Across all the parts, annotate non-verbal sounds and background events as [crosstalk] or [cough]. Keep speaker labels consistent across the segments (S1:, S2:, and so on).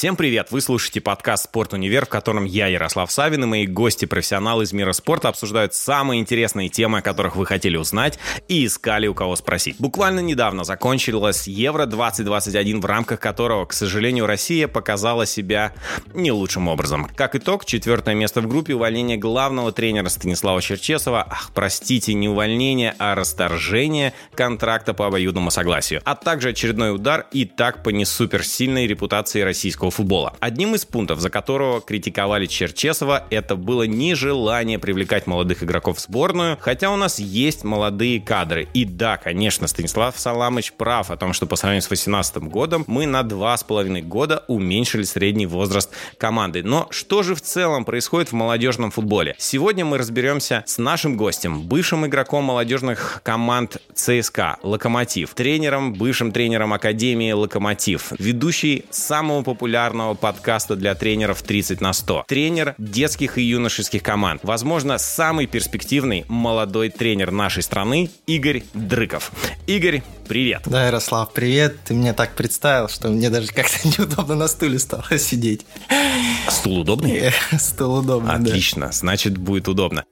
S1: Всем привет! Вы слушаете подкаст «Спорт Универ», в котором я, Ярослав Савин, и мои гости-профессионалы из мира спорта обсуждают самые интересные темы, о которых вы хотели узнать и искали у кого спросить. Буквально недавно закончилась Евро-2021, в рамках которого, к сожалению, Россия показала себя не лучшим образом. Как итог, четвертое место в группе, увольнение главного тренера Станислава Черчесова, ах, простите, не увольнение, а расторжение контракта по обоюдному согласию, а также очередной удар и так по не суперсильной репутации российского российского футбола. Одним из пунктов, за которого критиковали Черчесова, это было нежелание привлекать молодых игроков в сборную, хотя у нас есть молодые кадры. И да, конечно, Станислав Саламыч прав о том, что по сравнению с 2018 годом мы на два с половиной года уменьшили средний возраст команды. Но что же в целом происходит в молодежном футболе? Сегодня мы разберемся с нашим гостем, бывшим игроком молодежных команд ЦСКА «Локомотив», тренером, бывшим тренером Академии «Локомотив», ведущий самого популярного популярного подкаста для тренеров 30 на 100. Тренер детских и юношеских команд. Возможно, самый перспективный молодой тренер нашей страны Игорь Дрыков. Игорь, привет.
S2: Да, Ярослав, привет. Ты меня так представил, что мне даже как-то [laughs] неудобно на стуле стало сидеть.
S1: Стул удобный?
S2: Стул удобный,
S1: Отлично, да. значит будет удобно.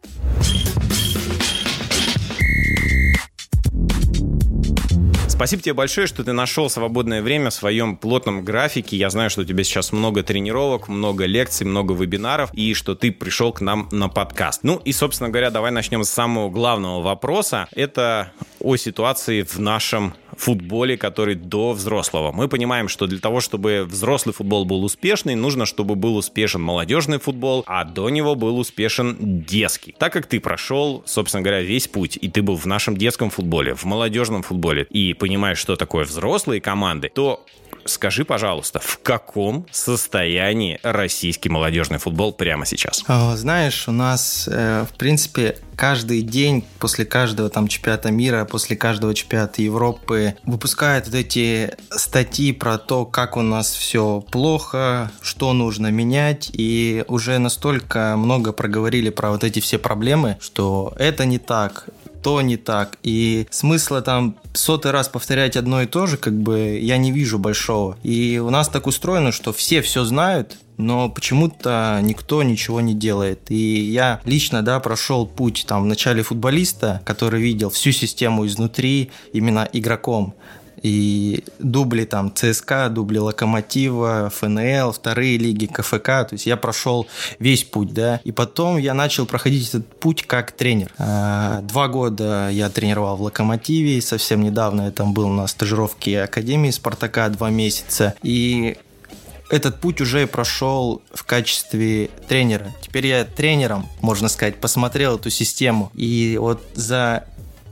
S1: Спасибо тебе большое, что ты нашел свободное время в своем плотном графике. Я знаю, что у тебя сейчас много тренировок, много лекций, много вебинаров, и что ты пришел к нам на подкаст. Ну и, собственно говоря, давай начнем с самого главного вопроса. Это о ситуации в нашем футболе, который до взрослого. Мы понимаем, что для того, чтобы взрослый футбол был успешный, нужно, чтобы был успешен молодежный футбол, а до него был успешен детский. Так как ты прошел, собственно говоря, весь путь, и ты был в нашем детском футболе, в молодежном футболе, и понимаешь, что такое взрослые команды, то скажи, пожалуйста, в каком состоянии российский молодежный футбол прямо сейчас?
S2: Знаешь, у нас, э, в принципе, каждый день после каждого там чемпионата мира, после каждого чемпионата Европы выпускают вот эти статьи про то, как у нас все плохо, что нужно менять, и уже настолько много проговорили про вот эти все проблемы, что это не так, то не так. И смысла там сотый раз повторять одно и то же, как бы я не вижу большого. И у нас так устроено, что все все знают, но почему-то никто ничего не делает. И я лично, да, прошел путь там в начале футболиста, который видел всю систему изнутри именно игроком и дубли там ЦСКА, дубли Локомотива, ФНЛ, вторые лиги, КФК, то есть я прошел весь путь, да, и потом я начал проходить этот путь как тренер. А, два года я тренировал в Локомотиве, совсем недавно я там был на стажировке Академии Спартака два месяца, и этот путь уже прошел в качестве тренера. Теперь я тренером, можно сказать, посмотрел эту систему. И вот за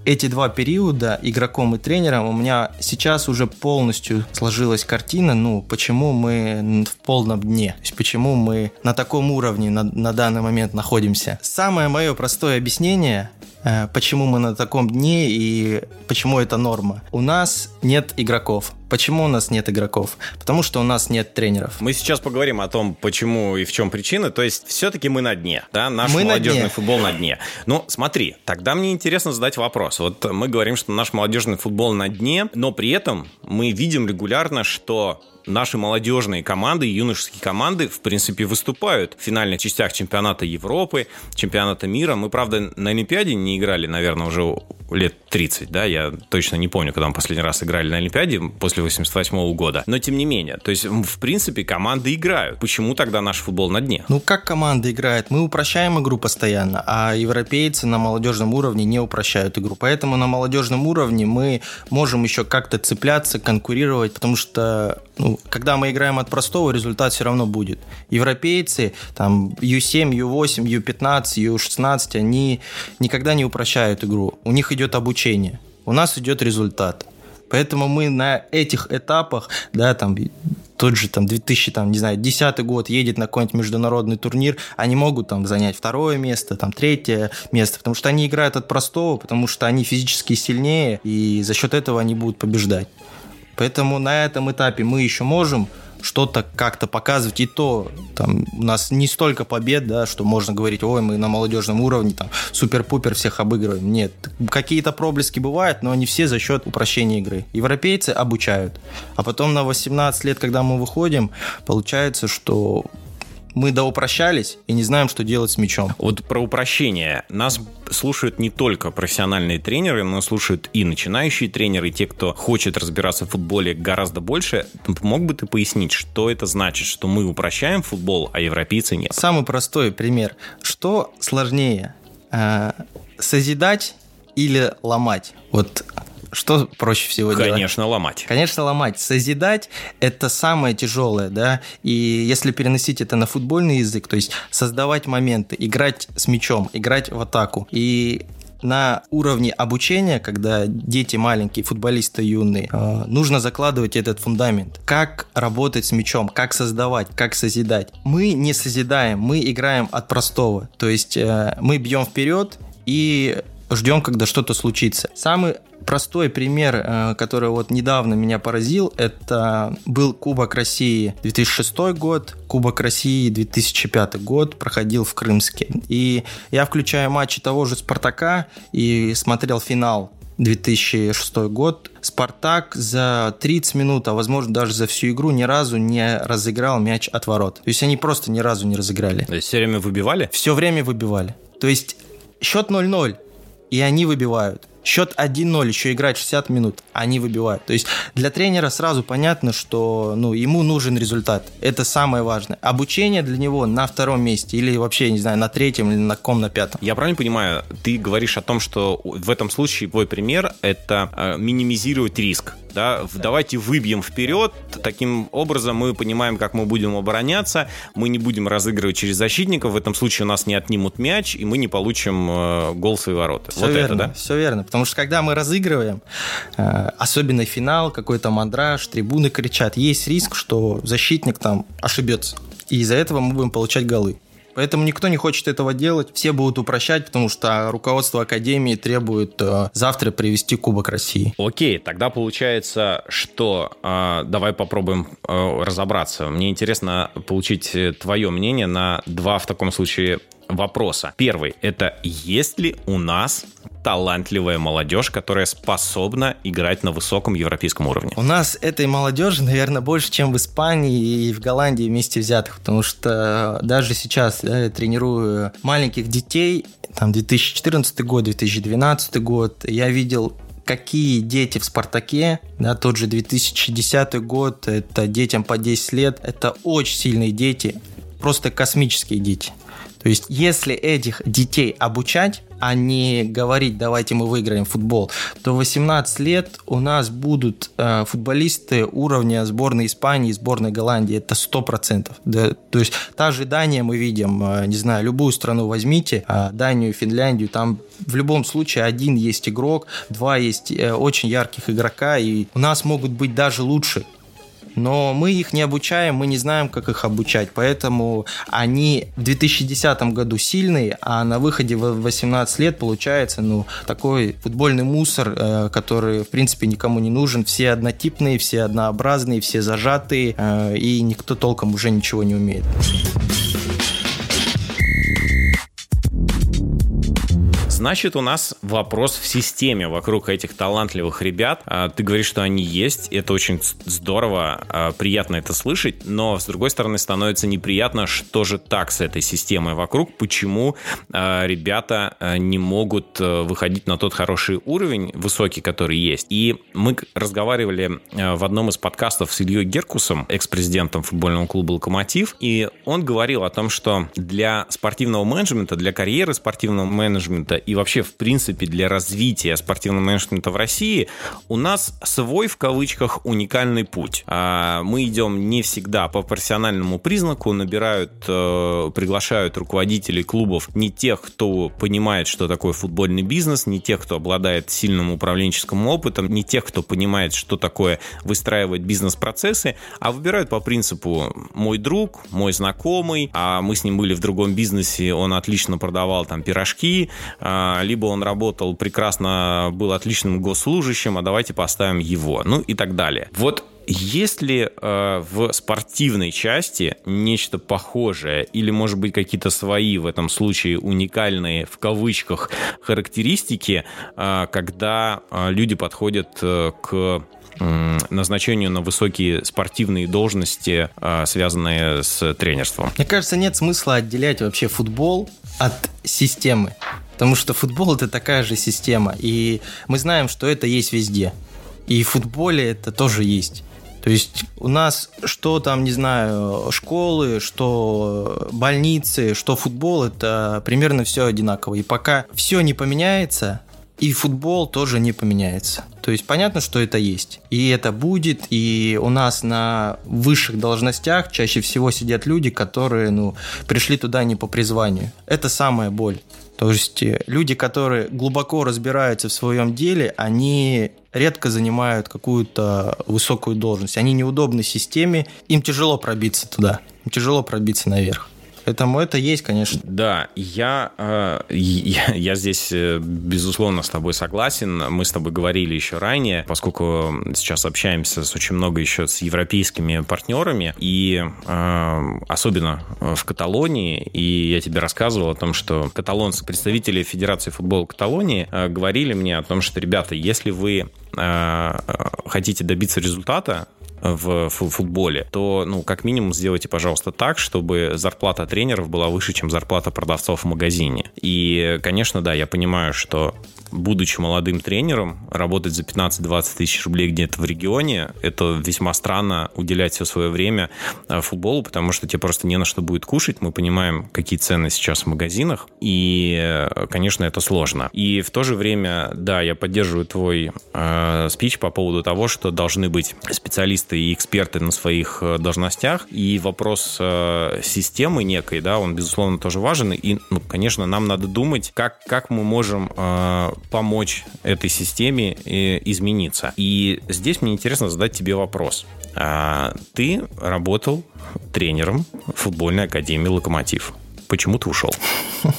S2: эти два периода, игроком и тренером, у меня сейчас уже полностью сложилась картина, ну, почему мы в полном дне, то есть почему мы на таком уровне на, на данный момент находимся. Самое мое простое объяснение Э, почему мы на таком дне и почему это норма. У нас нет игроков. Почему у нас нет игроков? Потому что у нас нет тренеров.
S1: Мы сейчас поговорим о том, почему и в чем причины. То есть, все-таки мы на дне, да? Наш мы молодежный на футбол на дне. Ну, смотри, тогда мне интересно задать вопрос. Вот мы говорим, что наш молодежный футбол на дне, но при этом мы видим регулярно, что наши молодежные команды, юношеские команды, в принципе, выступают в финальных частях чемпионата Европы, чемпионата мира. Мы, правда, на Олимпиаде не играли, наверное, уже лет 30, да, я точно не помню, когда мы последний раз играли на Олимпиаде после 88 -го года. Но, тем не менее, то есть, в принципе, команды играют. Почему тогда наш футбол на дне?
S2: Ну, как команда играет? Мы упрощаем игру постоянно, а европейцы на молодежном уровне не упрощают игру. Поэтому на молодежном уровне мы можем еще как-то цепляться, конкурировать, потому что ну, когда мы играем от простого, результат все равно будет. Европейцы, там, U7, U8, U15, U16, они никогда не упрощают игру. У них идет обучение. У нас идет результат. Поэтому мы на этих этапах, да, там, тот же там 2000, там, не знаю, 10 год едет на какой-нибудь международный турнир, они могут там занять второе место, там третье место, потому что они играют от простого, потому что они физически сильнее, и за счет этого они будут побеждать. Поэтому на этом этапе мы еще можем что-то как-то показывать. И то там у нас не столько побед, да, что можно говорить, ой, мы на молодежном уровне там супер-пупер всех обыгрываем. Нет, какие-то проблески бывают, но они все за счет упрощения игры. Европейцы обучают. А потом на 18 лет, когда мы выходим, получается, что мы доупрощались и не знаем, что делать с мячом.
S1: Вот про упрощение. Нас слушают не только профессиональные тренеры, но слушают и начинающие тренеры, и те, кто хочет разбираться в футболе гораздо больше. Мог бы ты пояснить, что это значит, что мы упрощаем футбол, а европейцы нет?
S2: Самый простой пример. Что сложнее? Э, созидать или ломать? Вот что проще всего
S1: Конечно,
S2: делать?
S1: Конечно, ломать.
S2: Конечно, ломать. Созидать – это самое тяжелое, да, и если переносить это на футбольный язык, то есть создавать моменты, играть с мячом, играть в атаку. И на уровне обучения, когда дети маленькие, футболисты юные, э, нужно закладывать этот фундамент. Как работать с мячом, как создавать, как созидать. Мы не созидаем, мы играем от простого. То есть э, мы бьем вперед и ждем, когда что-то случится. Самый простой пример, э, который вот недавно меня поразил, это был Кубок России 2006 год, Кубок России 2005 год, проходил в Крымске. И я включаю матчи того же Спартака и смотрел финал 2006 год. Спартак за 30 минут, а возможно даже за всю игру ни разу не разыграл мяч от ворот. То есть они просто ни разу не разыграли.
S1: То есть все время выбивали?
S2: Все время выбивали. То есть счет 0-0, и они выбивают счет 1-0, еще играть 60 минут, они выбивают. То есть для тренера сразу понятно, что ну, ему нужен результат. Это самое важное. Обучение для него на втором месте или вообще, не знаю, на третьем или на ком на пятом.
S1: Я правильно понимаю, ты говоришь о том, что в этом случае твой пример – это э, минимизировать риск да, давайте выбьем вперед, таким образом мы понимаем, как мы будем обороняться, мы не будем разыгрывать через защитников, в этом случае у нас не отнимут мяч, и мы не получим э, гол в свои ворота.
S2: Все вот верно, это, да? Все верно, потому что когда мы разыгрываем, э, особенно финал, какой-то мандраж, трибуны кричат, есть риск, что защитник там ошибется, и из-за этого мы будем получать голы. Поэтому никто не хочет этого делать. Все будут упрощать, потому что руководство Академии требует э, завтра привести Кубок России.
S1: Окей, тогда получается, что э, давай попробуем э, разобраться. Мне интересно получить э, твое мнение на два в таком случае вопроса. Первый – это есть ли у нас талантливая молодежь, которая способна играть на высоком европейском уровне?
S2: У нас этой молодежи, наверное, больше, чем в Испании и в Голландии вместе взятых, потому что даже сейчас да, я тренирую маленьких детей, там 2014 год, 2012 год, я видел какие дети в «Спартаке», да, тот же 2010 год, это детям по 10 лет, это очень сильные дети, просто космические дети. То есть, если этих детей обучать, а не говорить, давайте мы выиграем футбол, то 18 лет у нас будут э, футболисты уровня сборной Испании, сборной Голландии, это 100%. Да? То есть та же Дания мы видим, э, не знаю, любую страну возьмите, э, Данию, Финляндию, там в любом случае один есть игрок, два есть э, очень ярких игрока, и у нас могут быть даже лучше но мы их не обучаем, мы не знаем, как их обучать, поэтому они в 2010 году сильные, а на выходе в 18 лет получается, ну, такой футбольный мусор, э, который, в принципе, никому не нужен, все однотипные, все однообразные, все зажатые, э, и никто толком уже ничего не умеет.
S1: Значит, у нас вопрос в системе вокруг этих талантливых ребят. А, ты говоришь, что они есть, это очень здорово, а, приятно это слышать, но, с другой стороны, становится неприятно, что же так с этой системой вокруг, почему а, ребята не могут выходить на тот хороший уровень, высокий, который есть. И мы разговаривали в одном из подкастов с Ильей Геркусом, экс-президентом футбольного клуба «Локомотив», и он говорил о том, что для спортивного менеджмента, для карьеры спортивного менеджмента и вообще, в принципе, для развития спортивного менеджмента в России у нас свой, в кавычках, уникальный путь. А, мы идем не всегда по профессиональному признаку, набирают, э, приглашают руководителей клубов не тех, кто понимает, что такое футбольный бизнес, не тех, кто обладает сильным управленческим опытом, не тех, кто понимает, что такое выстраивать бизнес-процессы, а выбирают по принципу «мой друг», «мой знакомый», а мы с ним были в другом бизнесе, он отлично продавал там пирожки, а, либо он работал прекрасно, был отличным госслужащим, а давайте поставим его, ну и так далее. Вот есть ли э, в спортивной части нечто похожее или, может быть, какие-то свои в этом случае уникальные в кавычках характеристики, э, когда э, люди подходят э, к назначению на высокие спортивные должности, э, связанные с тренерством?
S2: Мне кажется, нет смысла отделять вообще футбол от системы. Потому что футбол это такая же система. И мы знаем, что это есть везде. И в футболе это тоже есть. То есть у нас что там, не знаю, школы, что больницы, что футбол, это примерно все одинаково. И пока все не поменяется, и футбол тоже не поменяется. То есть понятно, что это есть. И это будет. И у нас на высших должностях чаще всего сидят люди, которые ну, пришли туда не по призванию. Это самая боль. То есть э, люди, которые глубоко разбираются в своем деле, они редко занимают какую-то высокую должность. Они неудобны системе, им тяжело пробиться туда, им тяжело пробиться наверх. Поэтому это есть, конечно.
S1: Да, я, э, я, я здесь, э, безусловно, с тобой согласен. Мы с тобой говорили еще ранее, поскольку сейчас общаемся с очень много еще с европейскими партнерами, и э, особенно в Каталонии, и я тебе рассказывал о том, что каталонцы, представители Федерации футбола Каталонии говорили мне о том, что, ребята, если вы хотите добиться результата, в футболе, то, ну, как минимум сделайте, пожалуйста, так, чтобы зарплата тренеров была выше, чем зарплата продавцов в магазине. И, конечно, да, я понимаю, что будучи молодым тренером, работать за 15-20 тысяч рублей где-то в регионе, это весьма странно уделять все свое время э, футболу, потому что тебе просто не на что будет кушать. Мы понимаем, какие цены сейчас в магазинах, и, э, конечно, это сложно. И в то же время, да, я поддерживаю твой э, спич по поводу того, что должны быть специалисты и эксперты на своих э, должностях, и вопрос э, системы некой, да, он, безусловно, тоже важен, и, ну, конечно, нам надо думать, как, как мы можем помочь этой системе э, измениться. И здесь мне интересно задать тебе вопрос. А, ты работал тренером футбольной академии «Локомотив». Почему ты ушел? [laughs]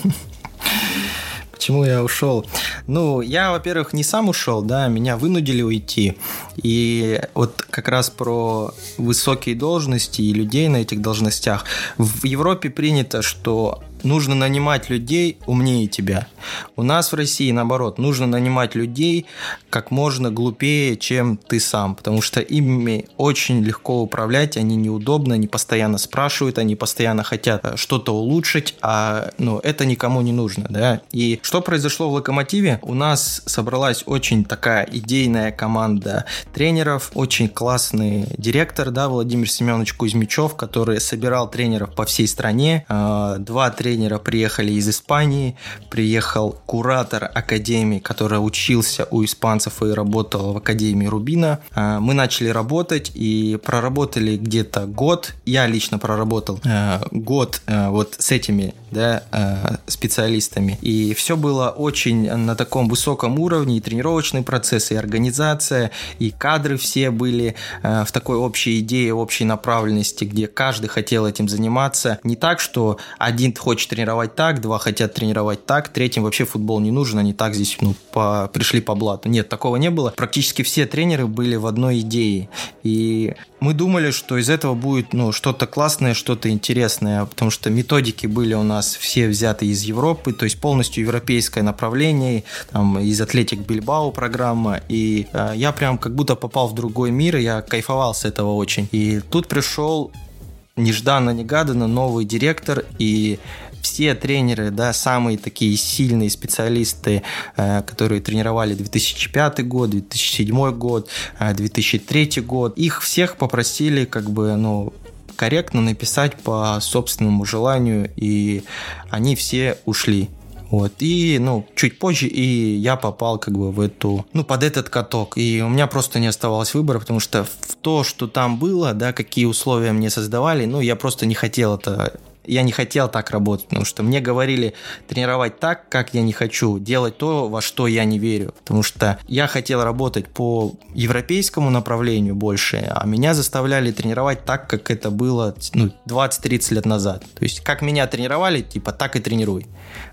S2: Почему я ушел? Ну, я, во-первых, не сам ушел, да, меня вынудили уйти. И вот как раз про высокие должности и людей на этих должностях. В Европе принято, что нужно нанимать людей умнее тебя. У нас в России, наоборот, нужно нанимать людей как можно глупее, чем ты сам, потому что ими очень легко управлять, они неудобны, они постоянно спрашивают, они постоянно хотят э, что-то улучшить, а ну, это никому не нужно. Да? И что произошло в «Локомотиве»? У нас собралась очень такая идейная команда тренеров, очень классный директор, да, Владимир Семенович Кузьмичев, который собирал тренеров по всей стране, э, два-три тренера приехали из Испании, приехал куратор академии, который учился у испанцев и работал в академии Рубина. А, мы начали работать и проработали где-то год. Я лично проработал э, год э, вот с этими да, специалистами. И все было очень на таком высоком уровне, и тренировочный процесс, и организация, и кадры все были в такой общей идее, общей направленности, где каждый хотел этим заниматься. Не так, что один хочет хочет тренировать так, два хотят тренировать так, третьим вообще футбол не нужен, они так здесь ну, по, пришли по блату. Нет, такого не было. Практически все тренеры были в одной идее. И мы думали, что из этого будет ну, что-то классное, что-то интересное, потому что методики были у нас все взяты из Европы, то есть полностью европейское направление, там, из Атлетик Бильбао программа, и э, я прям как будто попал в другой мир, и я кайфовал с этого очень. И тут пришел нежданно-негаданно новый директор, и все тренеры, да, самые такие сильные специалисты, э, которые тренировали 2005 год, 2007 год, 2003 э, год, их всех попросили как бы, ну, корректно написать по собственному желанию, и они все ушли. Вот. И, ну, чуть позже и я попал как бы в эту, ну, под этот каток. И у меня просто не оставалось выбора, потому что в то, что там было, да, какие условия мне создавали, ну, я просто не хотел это я не хотел так работать, потому что мне говорили тренировать так, как я не хочу, делать то, во что я не верю. Потому что я хотел работать по европейскому направлению больше, а меня заставляли тренировать так, как это было ну, 20-30 лет назад. То есть как меня тренировали, типа так и тренируй.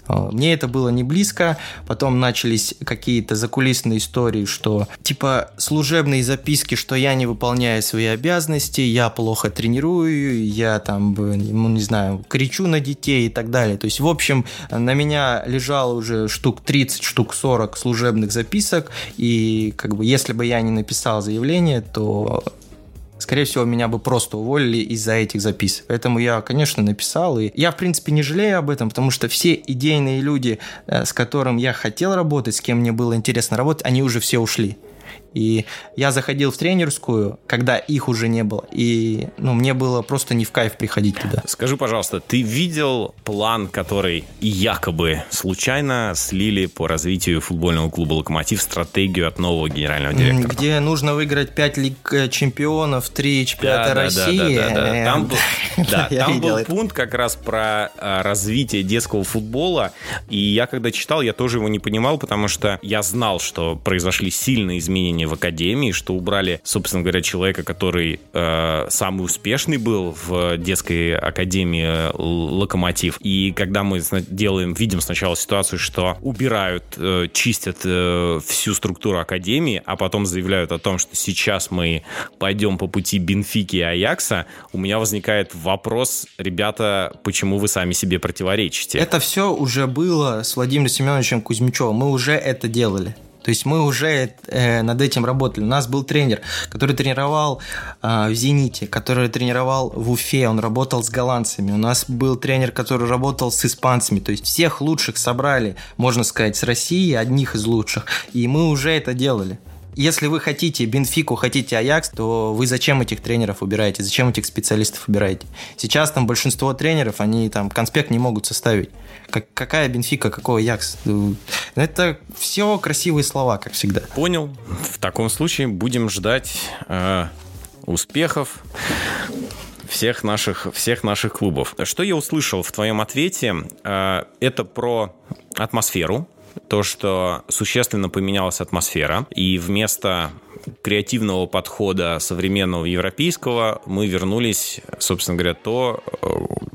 S2: Э, мне это было не близко. Потом начались какие-то закулисные истории, что типа служебные записки, что я не выполняю свои обязанности, я плохо тренирую, я там, ну не знаю, кричу на детей и так далее. То есть, в общем, на меня лежало уже штук 30, штук 40 служебных записок, и как бы если бы я не написал заявление, то скорее всего, меня бы просто уволили из-за этих записок. Поэтому я, конечно, написал. И я, в принципе, не жалею об этом, потому что все идейные люди, э, с которым я хотел работать, с кем мне было интересно работать, они уже все ушли. И я заходил в тренерскую, когда их уже не было. И ну, мне было просто не в кайф приходить туда.
S1: Скажи, пожалуйста, ты видел план, который якобы случайно слили по развитию футбольного клуба «Локомотив» стратегию от нового генерального директора?
S2: Где нужно выиграть 5 лиг э, чемпионов, 3 чемпионата да, России. Да, да, [laughs] да, да.
S1: Там, был, да, там был пункт как раз про а, развитие детского футбола. И я когда читал, я тоже его не понимал, потому что я знал, что произошли сильные изменения в академии, что убрали, собственно говоря, человека, который э, самый успешный был в детской академии э, Локомотив. И когда мы делаем, видим сначала ситуацию, что убирают, э, чистят э, всю структуру академии, а потом заявляют о том, что сейчас мы пойдем по пути Бенфики и Аякса, у меня возникает вопрос, ребята, почему вы сами себе противоречите?
S2: Это все уже было с Владимиром Семеновичем Кузьмичевым. Мы уже это делали. То есть мы уже э, над этим работали. У нас был тренер, который тренировал э, в «Зените», который тренировал в Уфе, он работал с голландцами. У нас был тренер, который работал с испанцами. То есть всех лучших собрали, можно сказать, с России, одних из лучших. И мы уже это делали. Если вы хотите Бенфику, хотите Аякс, то вы зачем этих тренеров убираете? Зачем этих специалистов убираете? Сейчас там большинство тренеров, они там конспект не могут составить. Как, какая Бенфика, какой Аякс? Это все красивые слова, как всегда.
S1: Понял. В таком случае будем ждать э, успехов всех наших, всех наших клубов. Что я услышал в твоем ответе, э, это про атмосферу, то, что существенно поменялась атмосфера, и вместо креативного подхода современного европейского мы вернулись, собственно говоря, то, э,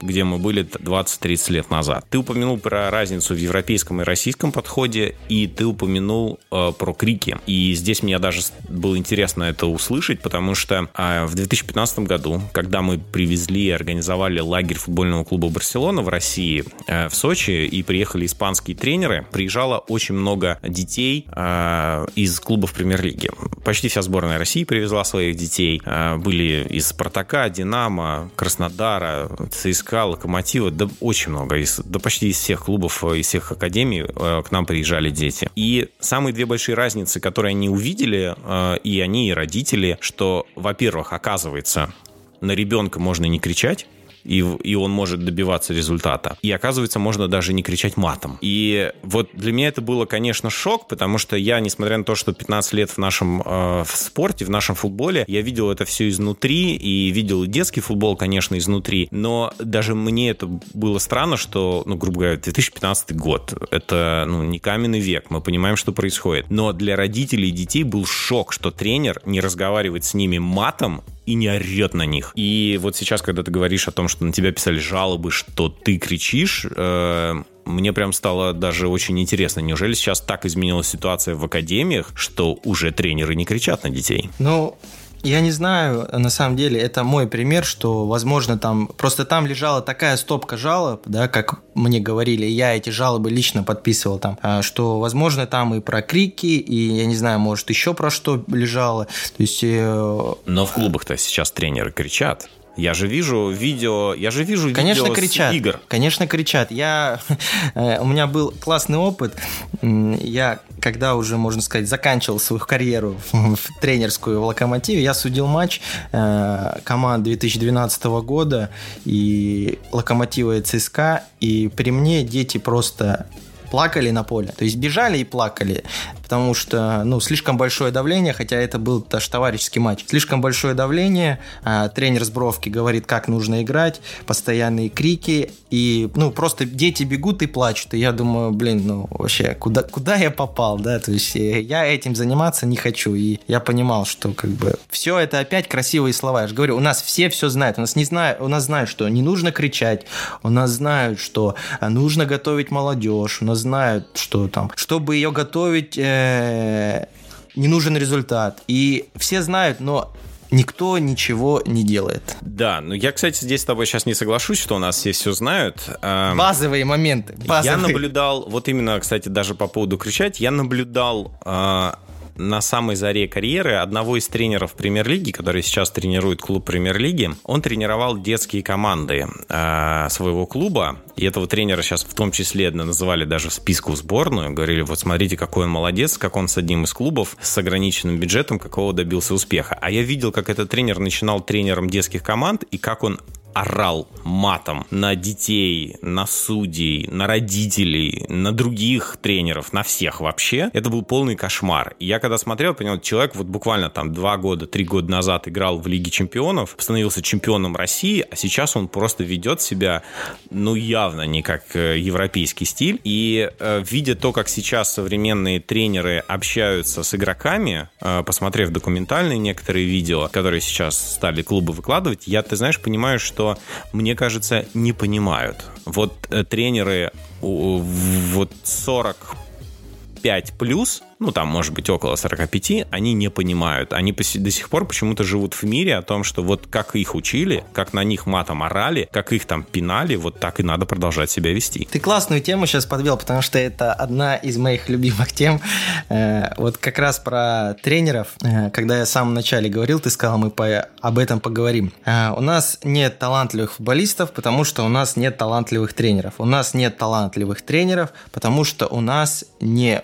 S1: где мы были 20-30 лет назад. Ты упомянул про разницу в европейском и российском подходе, и ты упомянул э, про крики. И здесь мне даже было интересно это услышать, потому что э, в 2015 году, когда мы привезли и организовали лагерь футбольного клуба Барселона в России, э, в Сочи, и приехали испанские тренеры, приезжало очень много детей э, из клубов премьер-лиги. Почти вся сборная России привезла своих детей. Э, были из Спартака, Динамо, Краснодара, ЦСКА, Локомотива, да очень много, из, да почти из всех клубов, э, из всех академий э, к нам приезжали дети. И самые две большие разницы, которые они увидели, э, и они, и родители, что, во-первых, оказывается, на ребенка можно не кричать, и, и он может добиваться результата. И оказывается, можно даже не кричать матом. И вот для меня это было, конечно, шок, потому что я, несмотря на то, что 15 лет в нашем э, в спорте, в нашем футболе, я видел это все изнутри и видел детский футбол, конечно, изнутри, но даже мне это было странно, что, ну, грубо говоря, 2015 год, это, ну, не каменный век, мы понимаем, что происходит. Но для родителей и детей был шок, что тренер не разговаривает с ними матом, и не орет на них. И вот сейчас, когда ты говоришь о том, что на тебя писали жалобы, что ты кричишь, э, мне прям стало даже очень интересно. Неужели сейчас так изменилась ситуация в академиях, что уже тренеры не кричат на детей?
S2: Ну, я не знаю, на самом деле, это мой пример, что, возможно, там просто там лежала такая стопка жалоб, да, как мне говорили, я эти жалобы лично подписывал там, а, что, возможно, там и про крики, и, я не знаю, может, еще про что лежало. То есть... Э...
S1: Но в клубах-то сейчас тренеры кричат. Я же вижу видео, я же вижу
S2: Конечно,
S1: видео
S2: кричат.
S1: игр.
S2: Конечно, кричат. Я, [laughs] э, у меня был классный опыт. Я, когда уже, можно сказать, заканчивал свою карьеру в, в тренерскую в Локомотиве, я судил матч э, команд 2012 года и Локомотива и ЦСКА, и при мне дети просто плакали на поле. То есть бежали и плакали. потому что, ну, слишком большое давление, хотя это был даже товарищеский матч. Слишком большое давление, а, тренер с бровки говорит, как нужно играть, постоянные крики, и, ну, просто дети бегут и плачут, и я думаю, блин, ну, вообще, куда, куда я попал, да, то есть э, я этим заниматься не хочу, и я понимал, что, как бы, все это опять красивые слова, я же говорю, у нас все все знают, у нас не знают, у нас знают, что не нужно кричать, у нас знают, что а, нужно готовить молодежь, у нас знают, что там, чтобы ее готовить, э, не нужен результат, и все знают, но никто ничего не делает.
S1: Да, ну я, кстати, здесь с тобой сейчас не соглашусь, что у нас все все знают.
S2: Эм, базовые моменты. Базовые.
S1: Я наблюдал, вот именно, кстати, даже по поводу кричать, я наблюдал э, на самой заре карьеры одного из тренеров премьер-лиги, который сейчас тренирует клуб премьер-лиги, он тренировал детские команды э, своего клуба, и этого тренера сейчас в том числе называли даже в списку сборную, говорили, вот смотрите, какой он молодец, как он с одним из клубов с ограниченным бюджетом, какого добился успеха. А я видел, как этот тренер начинал тренером детских команд, и как он орал матом на детей, на судей, на родителей, на других тренеров, на всех вообще. Это был полный кошмар. И я когда смотрел, понял, человек вот буквально там два года, три года назад играл в Лиге Чемпионов, становился чемпионом России, а сейчас он просто ведет себя, ну, явно не как э, европейский стиль. И э, видя то, как сейчас современные тренеры общаются с игроками, э, посмотрев документальные некоторые видео, которые сейчас стали клубы выкладывать, я, ты знаешь, понимаю, что что, мне кажется, не понимают. Вот э, тренеры вот 45 плюс, ну, там, может быть, около 45, они не понимают. Они до сих пор почему-то живут в мире о том, что вот как их учили, как на них матом орали, как их там пинали, вот так и надо продолжать себя вести.
S2: Ты классную тему сейчас подвел, потому что это одна из моих любимых тем. Э, вот как раз про тренеров. Э, когда я в самом начале говорил, ты сказал, мы по, об этом поговорим. Э, у нас нет талантливых футболистов, потому что у нас нет талантливых тренеров. У нас нет талантливых тренеров, потому что у нас не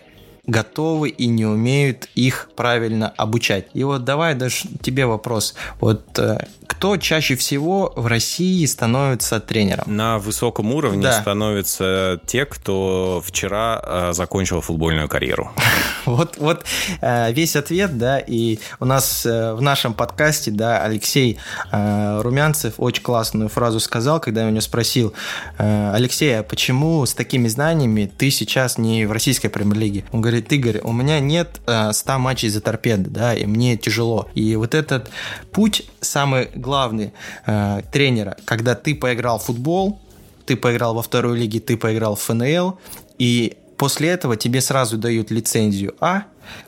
S2: готовы и не умеют их правильно обучать. И вот давай даже тебе вопрос. Вот э, кто чаще всего в России становится тренером?
S1: На высоком уровне да. становятся те, кто вчера э, закончил футбольную карьеру. [laughs]
S2: Вот, вот э, весь ответ, да, и у нас в нашем подкасте, да, Алексей Румянцев очень классную фразу сказал, когда я у него спросил, Алексей, а почему с такими знаниями ты сейчас не в российской премьер-лиге? Он говорит, говорит, Игорь, у меня нет э, 100 матчей за торпеды, да, и мне тяжело. И вот этот путь самый главный э, тренера, когда ты поиграл в футбол, ты поиграл во второй лиге, ты поиграл в ФНЛ, и после этого тебе сразу дают лицензию А,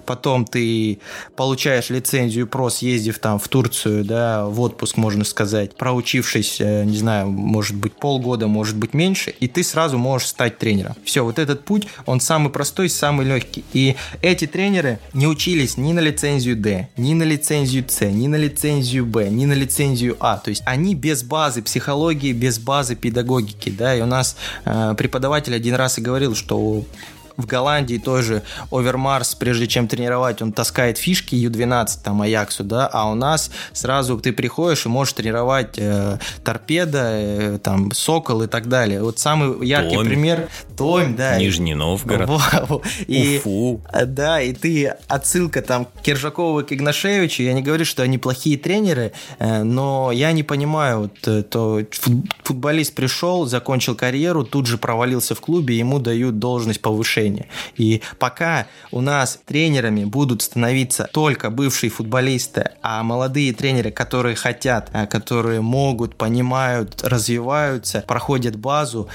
S2: потом ты получаешь лицензию ПРО, съездив там в Турцию, да, в отпуск, можно сказать, проучившись, э, не знаю, может быть полгода, может быть меньше, и ты сразу можешь стать тренером. Все, вот этот путь, он самый простой, самый легкий. И эти тренеры не учились ни на лицензию D, ни на лицензию C, ни на лицензию B, ни на лицензию А. То есть они без базы психологии, без базы педагогики, да, и у нас э, преподаватель один раз и говорил, что в Голландии тоже Овермарс, прежде чем тренировать, он таскает фишки Ю-12 там Аяксу, да, а у нас сразу ты приходишь и можешь тренировать э, торпеда, э, там Сокол и так далее. Вот самый яркий Томь. пример Томь, да.
S1: Нижний Новгород.
S2: И, Уфу. Да, и ты отсылка там к Киржакову к Игнашевичу, я не говорю, что они плохие тренеры, э, но я не понимаю, вот, э, то футболист пришел, закончил карьеру, тут же провалился в клубе, ему дают должность повышения. И пока у нас тренерами будут становиться только бывшие футболисты, а молодые тренеры, которые хотят, которые могут, понимают, развиваются, проходят базу,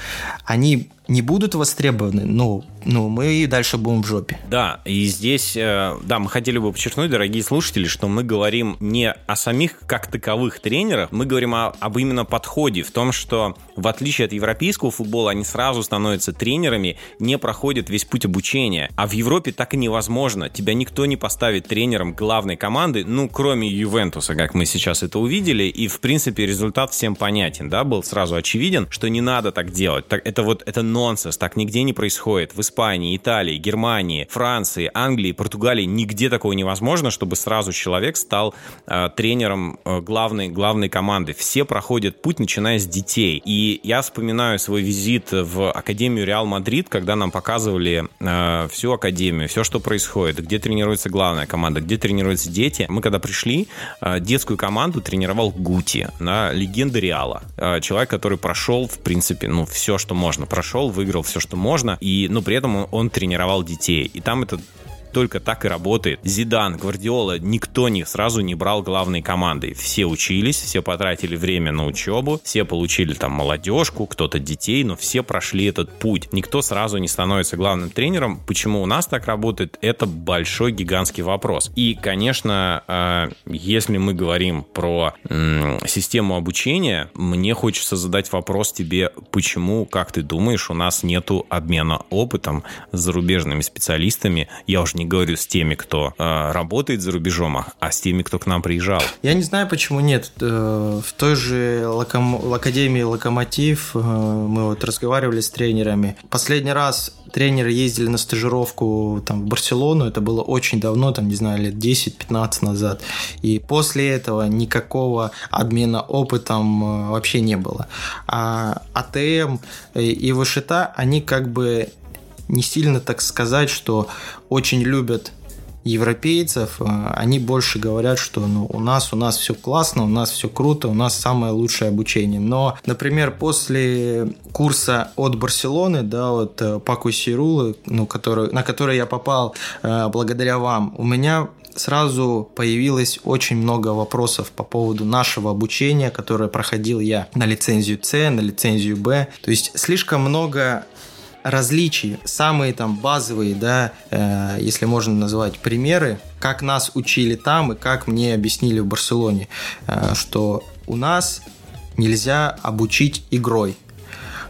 S2: они не будут востребованы, ну, ну, мы и дальше будем в жопе.
S1: Да, и здесь, э, да, мы хотели бы подчеркнуть, дорогие слушатели, что мы говорим не о самих как таковых тренерах, мы говорим о, об именно подходе, в том, что в отличие от европейского футбола, они сразу становятся тренерами, не проходят весь путь обучения. А в Европе так и невозможно. Тебя никто не поставит тренером главной команды, ну, кроме Ювентуса, как мы сейчас это увидели, и, в принципе, результат всем понятен, да, был сразу очевиден, что не надо так делать. Так, это вот, это нонсенс, так нигде не происходит. В Испании, Италии, Германии, Франции, Англии, Португалии нигде такого невозможно, чтобы сразу человек стал э, тренером э, главной, главной команды. Все проходят путь, начиная с детей. И я вспоминаю свой визит в Академию Реал Мадрид, когда нам показывали э, всю Академию, все, что происходит, где тренируется главная команда, где тренируются дети. Мы когда пришли, э, детскую команду тренировал Гути, на легенда Реала. Э, человек, который прошел, в принципе, ну, все, что можно. Прошел, выиграл все, что можно. И, ну, при этом он, он тренировал детей. И там это только так и работает. Зидан, Гвардиола, никто не сразу не брал главной командой. Все учились, все потратили время на учебу, все получили там молодежку, кто-то детей, но все прошли этот путь. Никто сразу не становится главным тренером. Почему у нас так работает, это большой гигантский вопрос. И, конечно, э, если мы говорим про систему обучения, мне хочется задать вопрос тебе, почему, как ты думаешь, у нас нету обмена опытом с зарубежными специалистами? Я уже не не говорю с теми, кто э, работает за рубежом, а, а с теми, кто к нам приезжал.
S2: Я не знаю, почему нет. Э, в той же локом... Академии «Локомотив» э, мы вот разговаривали с тренерами. Последний раз тренеры ездили на стажировку там, в Барселону, это было очень давно, там, не знаю, лет 10-15 назад. И после этого никакого обмена опытом э, вообще не было. А АТМ и ВШТ, они как бы не сильно так сказать, что очень любят европейцев, э, они больше говорят, что ну, у нас у нас все классно, у нас все круто, у нас самое лучшее обучение. Но, например, после курса от Барселоны, да, от э, Паку Сирулы, ну, который, на который я попал э, благодаря вам, у меня сразу появилось очень много вопросов по поводу нашего обучения, которое проходил я на лицензию С, на лицензию Б. То есть слишком много различий, самые там базовые, да, э, если можно назвать примеры, как нас учили там и как мне объяснили в Барселоне, э, что у нас нельзя обучить игрой.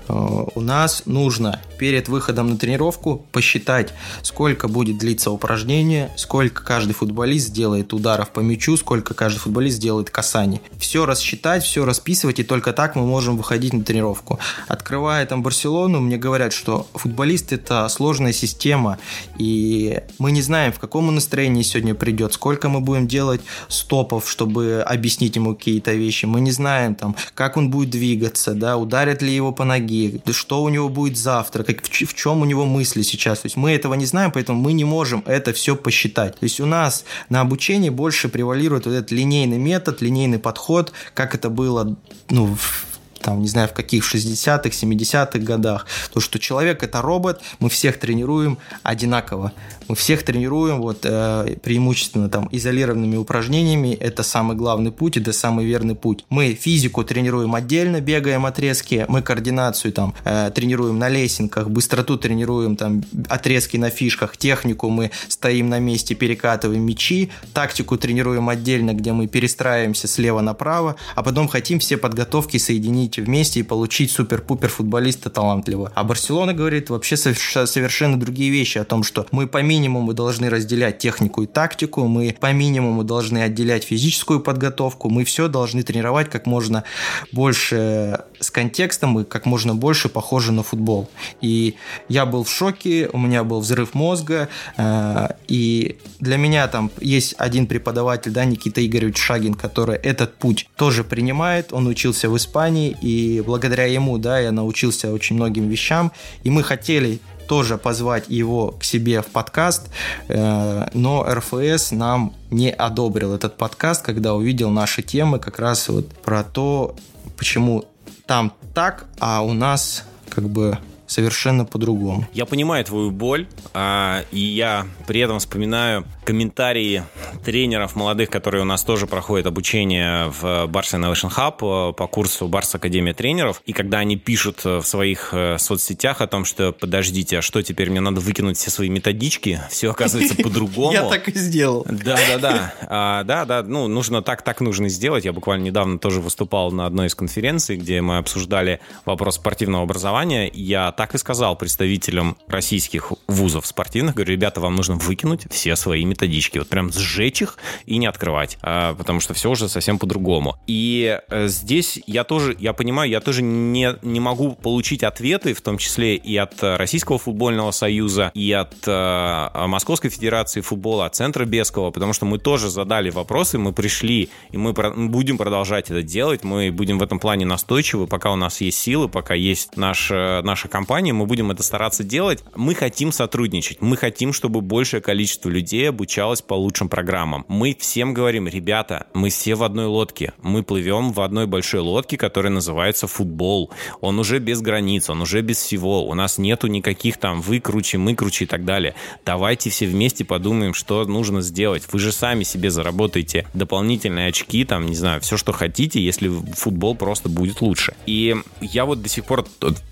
S2: Э, у нас нужно перед выходом на тренировку посчитать, сколько будет длиться упражнение, сколько каждый футболист сделает ударов по мячу, сколько каждый футболист сделает касаний. Все рассчитать, все расписывать, и только так мы можем выходить на тренировку. Открывая там Барселону, мне говорят, что футболист это сложная система, и мы не знаем, в каком настроении сегодня придет, сколько мы будем делать стопов, чтобы объяснить ему какие-то вещи. Мы не знаем, там, как он будет двигаться, да, ударят ли его по ноге, что у него будет завтра, как, в, в чем у него мысли сейчас. То есть мы этого не знаем, поэтому мы не можем это все посчитать. То есть у нас на обучении больше превалирует вот этот линейный метод, линейный подход, как это было ну, в там, не знаю, в каких 60-х, 70-х годах. То, что человек это робот, мы всех тренируем одинаково. Мы всех тренируем вот э, преимущественно там изолированными упражнениями. Это самый главный путь, это самый верный путь. Мы физику тренируем отдельно, бегаем отрезки. Мы координацию там э, тренируем на лесенках, быстроту тренируем там отрезки на фишках, технику мы стоим на месте, перекатываем мячи, тактику тренируем отдельно, где мы перестраиваемся слева направо, а потом хотим все подготовки соединить вместе и получить супер-пупер футболиста талантливого. А Барселона говорит вообще совершенно другие вещи о том, что мы помимо минимуму должны разделять технику и тактику, мы по минимуму должны отделять физическую подготовку, мы все должны тренировать как можно больше с контекстом и как можно больше похоже на футбол. И я был в шоке, у меня был взрыв мозга, э, и для меня там есть один преподаватель, да, Никита Игоревич Шагин, который этот путь тоже принимает, он учился в Испании, и благодаря ему, да, я научился очень многим вещам, и мы хотели тоже позвать его к себе в подкаст, э, но РФС нам не одобрил этот подкаст, когда увидел наши темы как раз вот про то, почему там так, а у нас как бы совершенно по-другому.
S1: Я понимаю твою боль, а, и я при этом вспоминаю комментарии тренеров молодых, которые у нас тоже проходят обучение в Barca Innovation Hub э, по курсу Barca Академия тренеров. И когда они пишут э, в своих э, соцсетях о том, что подождите, а что теперь мне надо выкинуть все свои методички, [laughs] все оказывается [laughs] по-другому.
S2: Я так и сделал.
S1: Да, да, да. А, да, да, ну, нужно так, так нужно сделать. Я буквально недавно тоже выступал на одной из конференций, где мы обсуждали вопрос спортивного образования. Я так и сказал представителям российских вузов спортивных, говорю, ребята, вам нужно выкинуть все свои методички. Вот прям сжечь их и не открывать, а, потому что все уже совсем по-другому. И э, здесь я тоже, я понимаю, я тоже не, не могу получить ответы, в том числе и от Российского футбольного союза, и от э, Московской Федерации футбола, от Центра Бескова, потому что мы тоже задали вопросы, мы пришли, и мы, будем продолжать это делать, мы будем в этом плане настойчивы, пока у нас есть силы, пока есть наша, наша компания, мы будем это стараться делать. Мы хотим сотрудничать, мы хотим, чтобы большее количество людей обучалось по лучшим программам. Мы всем говорим, ребята, мы все в одной лодке, мы плывем в одной большой лодке, которая называется футбол. Он уже без границ, он уже без всего, у нас нету никаких там вы круче, мы круче и так далее. Давайте все вместе подумаем, что нужно сделать. Вы же сами себе заработаете дополнительные очки, там, не знаю, все, что хотите, если футбол просто будет лучше. И я вот до сих пор,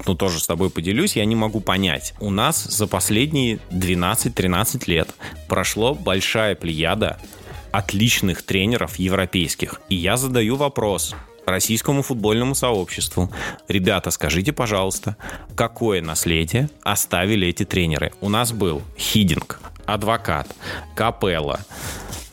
S1: ну, тоже с тобой поделюсь, я не могу понять. У нас за последние 12-13 лет прошло большая плеяда отличных тренеров европейских. И я задаю вопрос, российскому футбольному сообществу. Ребята, скажите, пожалуйста, какое наследие оставили эти тренеры? У нас был Хидинг, Адвокат, Капелла,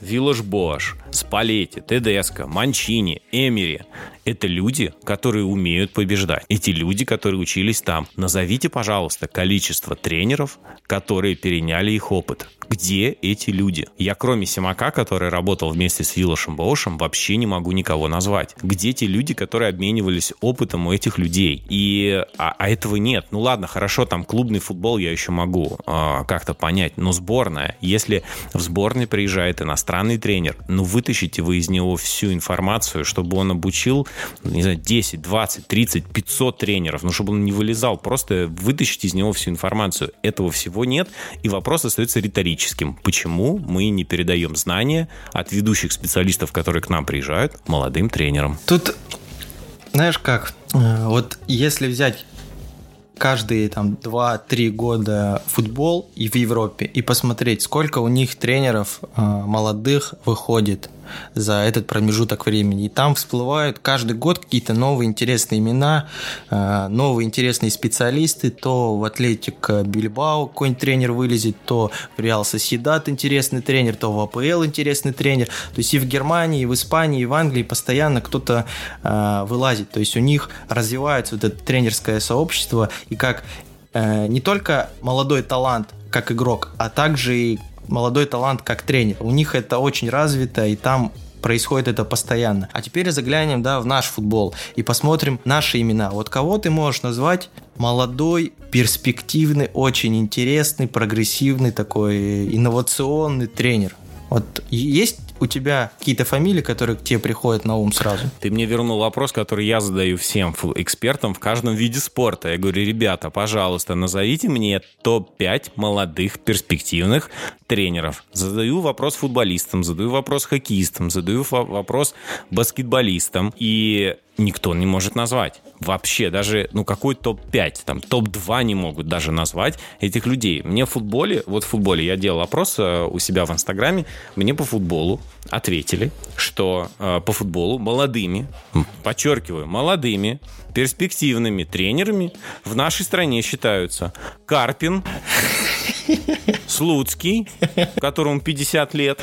S1: Виллаж Бош, Спалетти, Тедеско, Манчини, Эмери. Это люди, которые умеют побеждать. Эти люди, которые учились там. Назовите, пожалуйста, количество тренеров, которые переняли их опыт. Где эти люди? Я кроме Симака, который работал вместе с Виллашем Боушем, вообще не могу никого назвать. Где те люди, которые обменивались опытом у этих людей? И а, а этого нет. Ну ладно, хорошо, там клубный футбол я еще могу а, как-то понять, но сборная, если в сборной приезжает иностранный тренер, ну вытащите вы из него всю информацию, чтобы он обучил, не знаю, 10, 20, 30, 500 тренеров, ну чтобы он не вылезал, просто вытащите из него всю информацию. Этого всего нет, и вопрос остается риторическим. Почему мы не передаем знания от ведущих специалистов, которые к нам приезжают, молодым тренерам?
S2: Тут, знаешь как, э, вот если взять каждые там 2-3 года футбол и в Европе и посмотреть, сколько у них тренеров э, молодых выходит за этот промежуток времени. И там всплывают каждый год какие-то новые интересные имена, э, новые интересные специалисты. То в Атлетик Бильбао какой-нибудь тренер вылезет, то в Реал Соседат интересный тренер, то в АПЛ интересный тренер. То есть и в Германии, и в Испании, и в Англии постоянно кто-то э, вылазит. То есть у них развивается вот это тренерское сообщество, и как э, не только молодой талант как игрок, а также и молодой талант как тренер. У них это очень развито, и там происходит это постоянно. А теперь заглянем, да, в наш футбол и посмотрим наши имена. Вот кого ты можешь назвать молодой, перспективный, очень интересный, прогрессивный такой инновационный тренер? Вот есть у тебя какие-то фамилии, которые к тебе приходят на ум сразу?
S1: Ты мне вернул вопрос, который я задаю всем экспертам в каждом виде спорта. Я говорю, ребята, пожалуйста, назовите мне топ-5 молодых перспективных тренеров. Задаю вопрос футболистам, задаю вопрос хоккеистам, задаю вопрос баскетболистам. И никто не может назвать. Вообще, даже, ну, какой топ-5, там, топ-2 не могут даже назвать этих людей. Мне в футболе, вот в футболе я делал опрос э, у себя в Инстаграме, мне по футболу ответили, что э, по футболу молодыми, подчеркиваю, молодыми, перспективными тренерами в нашей стране считаются Карпин, Слуцкий, которому 50 лет,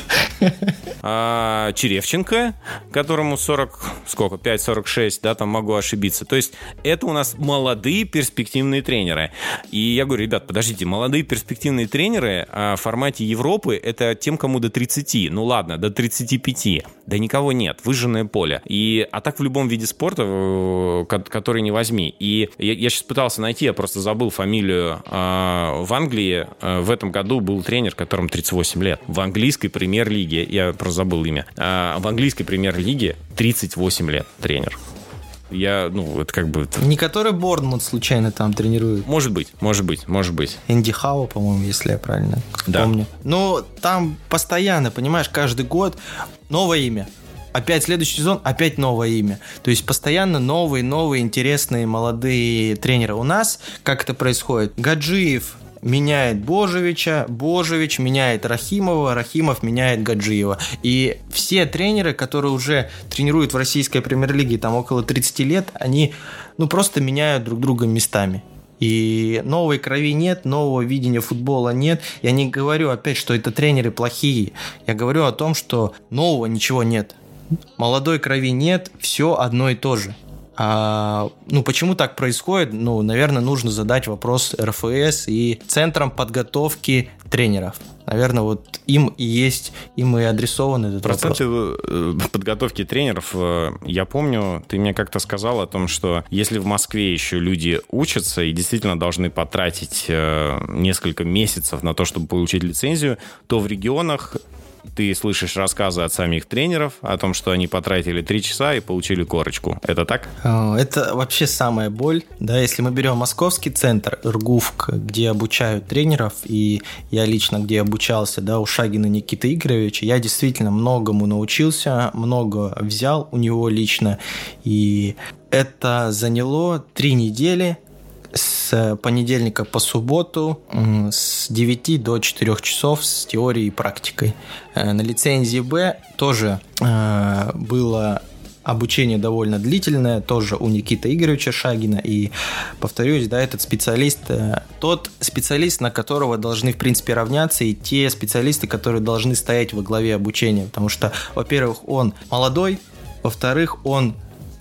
S1: а Черевченко, которому 40, сколько, 5-46, да, там могу ошибиться. То есть это у нас молодые перспективные тренеры. И я говорю, ребят, подождите, молодые перспективные тренеры а в формате Европы это тем, кому до 30. Ну ладно, до 35. Да никого нет, выжженное поле. И, а так в любом виде спорта, э, который не возьми. И я, я сейчас пытался найти, я просто забыл фамилию э, в Англии. Э, в этом году был тренер, которому 38 лет. В английской премьер-лиге, я просто забыл имя, э, в английской премьер-лиге 38 лет тренер. Я, ну, это как бы...
S2: Не который Борнмут случайно там тренирует?
S1: Может быть, может быть, может быть.
S2: Энди Хау, по-моему, если я правильно да. помню. Но там постоянно, понимаешь, каждый год новое имя. Опять следующий сезон, опять новое имя. То есть постоянно новые, новые, интересные, молодые тренеры. У нас как это происходит? Гаджиев меняет Божевича, Божевич меняет Рахимова, Рахимов меняет Гаджиева. И все тренеры, которые уже тренируют в российской премьер-лиге там около 30 лет, они ну просто меняют друг друга местами. И новой крови нет, нового видения футбола нет. Я не говорю опять, что это тренеры плохие. Я говорю о том, что нового ничего нет. Молодой крови нет, все одно и то же. А, ну, почему так происходит? Ну, наверное, нужно задать вопрос РФС и центрам подготовки тренеров. Наверное, вот им и есть, им и адресован этот
S1: Проценты
S2: вопрос.
S1: Э, подготовки тренеров, э, я помню, ты мне как-то сказал о том, что если в Москве еще люди учатся и действительно должны потратить э, несколько месяцев на то, чтобы получить лицензию, то в регионах ты слышишь рассказы от самих тренеров о том, что они потратили три часа и получили корочку. Это так?
S2: А, это вообще самая боль. Да, если мы берем московский центр РГУФК, где обучают тренеров, и я лично где обучался, да, у Шагина Никиты Игоревича, я действительно многому научился, много взял у него лично, и это заняло три недели, с понедельника по субботу с 9 до 4 часов с теорией и практикой. Э, на лицензии Б тоже э, было обучение довольно длительное, тоже у Никиты Игоревича Шагина. И повторюсь, да, этот специалист, э, тот специалист, на которого должны, в принципе, равняться, и те специалисты, которые должны стоять во главе обучения. Потому что, во-первых, он молодой, во-вторых, он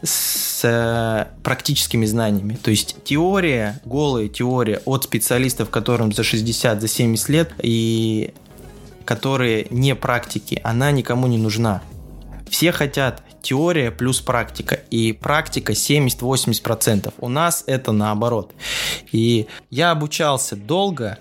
S2: с э, практическими знаниями. То есть теория, голая теория от специалистов, которым за 60, за 70 лет, и которые не практики, она никому не нужна. Все хотят теория плюс практика. И практика 70-80%. У нас это наоборот. И я обучался долго,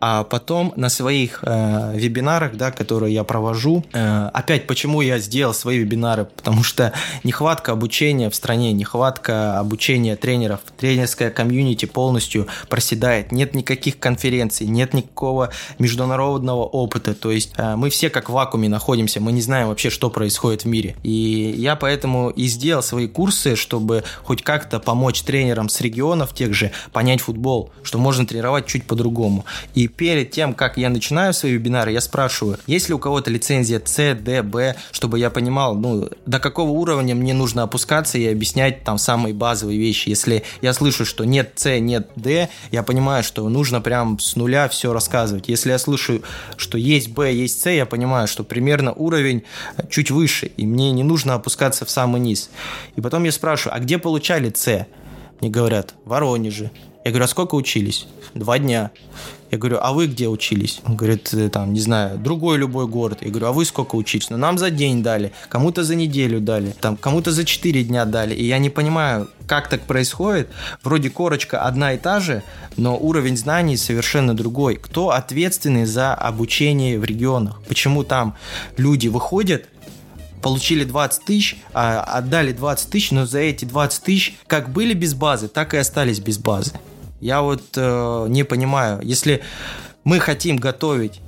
S2: а потом на своих э, вебинарах, да, которые я провожу, э, опять почему я сделал свои вебинары, потому что нехватка обучения в стране, нехватка обучения тренеров, тренерская комьюнити полностью проседает, нет никаких конференций, нет никакого международного опыта, то есть э, мы все как в вакууме находимся, мы не знаем вообще, что происходит в мире. И я поэтому и сделал свои курсы, чтобы хоть как-то помочь тренерам с регионов тех же понять футбол, что можно тренировать чуть по-другому. И перед тем, как я начинаю свои вебинары, я спрашиваю, есть ли у кого-то лицензия C, D, B, чтобы я понимал, ну, до какого уровня мне нужно опускаться и объяснять там самые базовые вещи. Если я слышу, что нет C, нет D, я понимаю, что нужно прям с нуля все рассказывать. Если я слышу, что есть B, есть C, я понимаю, что примерно уровень чуть выше, и мне не нужно опускаться в самый низ. И потом я спрашиваю, а где получали C? Мне говорят, в Воронеже. Я говорю, а сколько учились? Два дня. Я говорю, а вы где учились? Он говорит, «Э, там, не знаю, другой любой город. Я говорю, а вы сколько учились? Ну, нам за день дали, кому-то за неделю дали, там, кому-то за четыре дня дали. И я не понимаю, как так происходит. Вроде корочка одна и та же, но уровень знаний совершенно другой. Кто ответственный за обучение в регионах? Почему там люди выходят, получили 20 тысяч, а отдали 20 тысяч, но за эти 20 тысяч как были без базы, так и остались без базы. Я вот э, не понимаю, если мы хотим готовить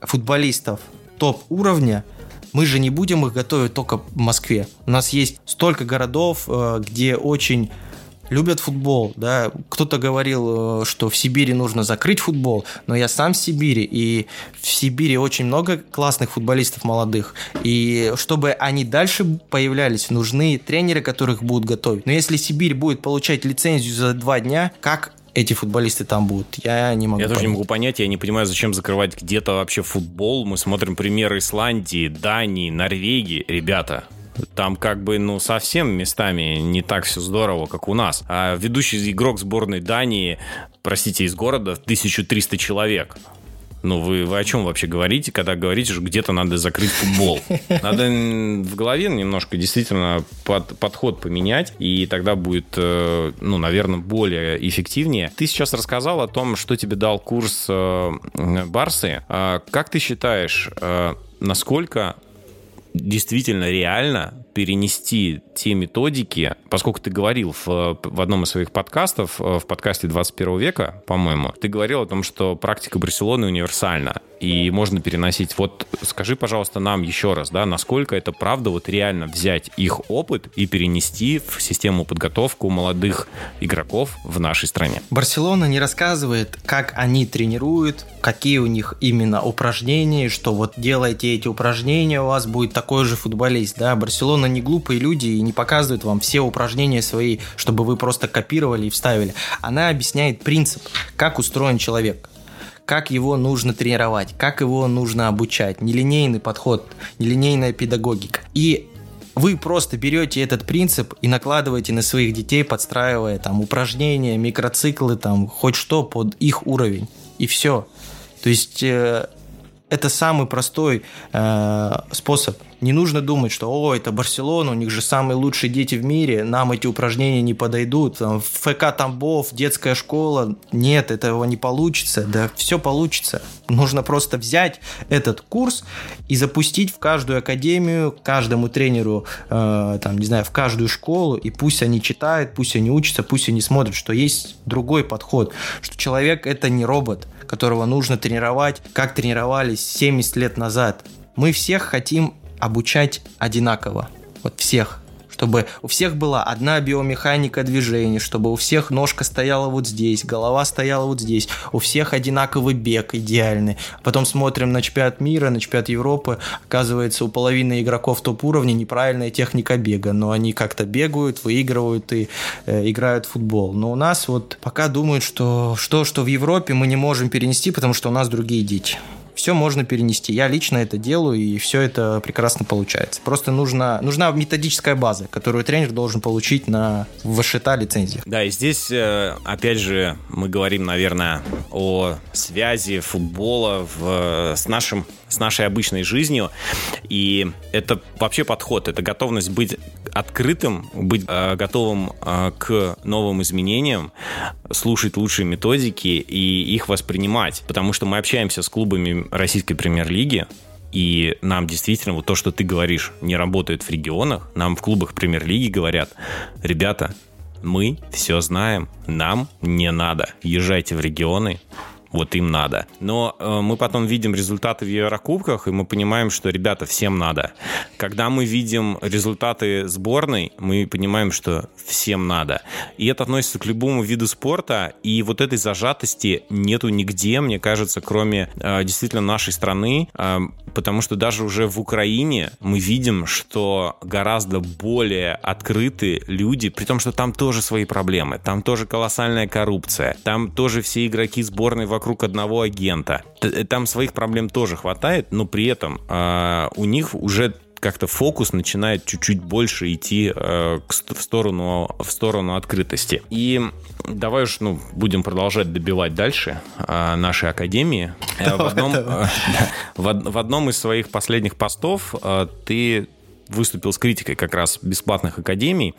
S2: футболистов топ уровня, мы же не будем их готовить только в Москве. У нас есть столько городов, э, где очень любят футбол, да. Кто-то говорил, э, что в Сибири нужно закрыть футбол, но я сам в Сибири, и в Сибири очень много классных футболистов молодых, и чтобы они дальше появлялись, нужны тренеры, которых будут готовить. Но если Сибирь будет получать лицензию за два дня, как эти футболисты там будут. Я не могу
S1: Я
S2: понять.
S1: тоже не могу понять, я не понимаю, зачем закрывать где-то вообще футбол. Мы смотрим примеры Исландии, Дании, Норвегии. Ребята, там как бы, ну, совсем местами не так все здорово, как у нас. А ведущий игрок сборной Дании, простите, из города 1300 человек. Ну, вы, вы о чем вообще говорите, когда говорите, что где-то надо закрыть футбол? Надо в голове немножко действительно под, подход поменять, и тогда будет, э, ну, наверное, более эффективнее. Ты сейчас рассказал о том, что тебе дал курс э, Барсы. А как ты считаешь, э, насколько действительно реально перенести те методики, поскольку ты говорил в, в одном из своих подкастов, в подкасте 21 века, по-моему, ты говорил о том, что практика Барселоны универсальна, и можно переносить. Вот скажи, пожалуйста, нам еще раз, да, насколько это правда вот реально взять их опыт и перенести в систему подготовку молодых игроков в нашей стране?
S2: Барселона не рассказывает, как они тренируют, какие у них именно упражнения, что вот делайте эти упражнения, у вас будет такой же футболист, да, Барселона Барселона не глупые люди и не показывает вам все упражнения свои, чтобы вы просто копировали и вставили. Она объясняет принцип, как устроен человек как его нужно тренировать, как его нужно обучать. Нелинейный подход, нелинейная педагогика. И вы просто берете этот принцип и накладываете на своих детей, подстраивая там упражнения, микроциклы, там хоть что под их уровень. И все. То есть э, это самый простой э, способ. Не нужно думать, что о, это Барселона, у них же самые лучшие дети в мире, нам эти упражнения не подойдут. Там, ФК Тамбов, детская школа. Нет, этого не получится. Да все получится. Нужно просто взять этот курс и запустить в каждую академию, каждому тренеру, э, там, не знаю, в каждую школу, и пусть они читают, пусть они учатся, пусть они смотрят, что есть другой подход, что человек это не робот, которого нужно тренировать, как тренировались 70 лет назад. Мы всех хотим обучать одинаково. Вот всех чтобы у всех была одна биомеханика движения, чтобы у всех ножка стояла вот здесь, голова стояла вот здесь, у всех одинаковый бег идеальный. Потом смотрим на чемпионат мира, на чемпионат Европы, оказывается, у половины игроков топ-уровня неправильная техника бега, но они как-то бегают, выигрывают и э, играют в футбол. Но у нас вот пока думают, что что, что в Европе мы не можем перенести, потому что у нас другие дети все можно перенести. Я лично это делаю, и все это прекрасно получается. Просто нужна, нужна методическая база, которую тренер должен получить на ВШТ лицензии.
S1: Да, и здесь, э, опять же, мы говорим, наверное, о связи футбола в, с нашим с нашей обычной жизнью. И это вообще подход, это готовность быть открытым, быть э, готовым э, к новым изменениям, слушать лучшие методики и их воспринимать. Потому что мы общаемся с клубами российской премьер-лиги, и нам действительно вот то, что ты говоришь, не работает в регионах, нам в клубах премьер-лиги говорят, ребята, мы все знаем, нам не надо. Езжайте в регионы, вот им надо. Но э, мы потом видим результаты в Еврокубках, и мы понимаем, что, ребята, всем надо. Когда мы видим результаты сборной, мы понимаем, что всем надо. И это относится к любому виду спорта, и вот этой зажатости нету нигде, мне кажется, кроме э, действительно нашей страны, э, потому что даже уже в Украине мы видим, что гораздо более открыты люди, при том, что там тоже свои проблемы, там тоже колоссальная коррупция, там тоже все игроки сборной вокруг вокруг одного агента. Э, там своих проблем тоже хватает, но при этом э, у них уже как-то фокус начинает чуть-чуть больше идти э, в, сторону, в сторону открытости. И давай уж ну, будем продолжать добивать дальше э, нашей академии. Давай, в, одном, э, в, [laughs] в одном из своих последних постов э, ты выступил с критикой как раз бесплатных академий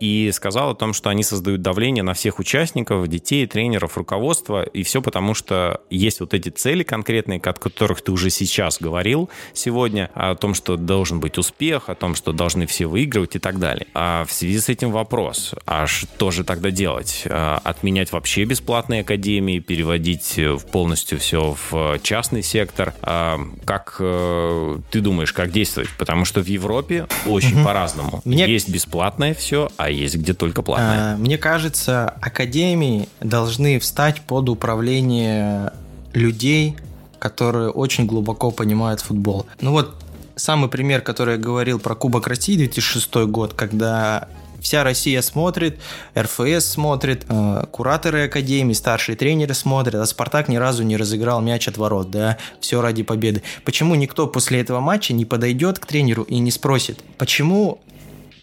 S1: и сказал о том, что они создают давление на всех участников, детей, тренеров, руководства, и все потому, что есть вот эти цели конкретные, о которых ты уже сейчас говорил сегодня, о том, что должен быть успех, о том, что должны все выигрывать и так далее. А в связи с этим вопрос, а что же тогда делать? А, отменять вообще бесплатные академии, переводить полностью все в частный сектор? А, как э, ты думаешь, как действовать? Потому что в Европе Европе очень угу. по-разному. Мне... Есть бесплатное все, а есть где только платное.
S2: А, мне кажется, академии должны встать под управление людей, которые очень глубоко понимают футбол. Ну вот самый пример, который я говорил про Кубок России 2006 год, когда вся Россия смотрит, РФС смотрит, э, кураторы академии, старшие тренеры смотрят, а Спартак ни разу не разыграл мяч от ворот, да, все ради победы. Почему никто после этого матча не подойдет к тренеру и не спросит, почему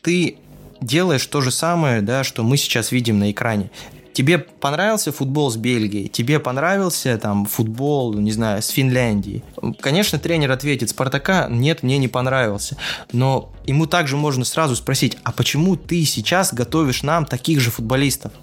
S2: ты делаешь то же самое, да, что мы сейчас видим на экране. Тебе понравился футбол с Бельгией? Тебе понравился там футбол, не знаю, с Финляндией? Конечно, тренер ответит, Спартака, нет, мне не понравился. Но ему также можно сразу спросить, а почему ты сейчас готовишь нам таких же футболистов?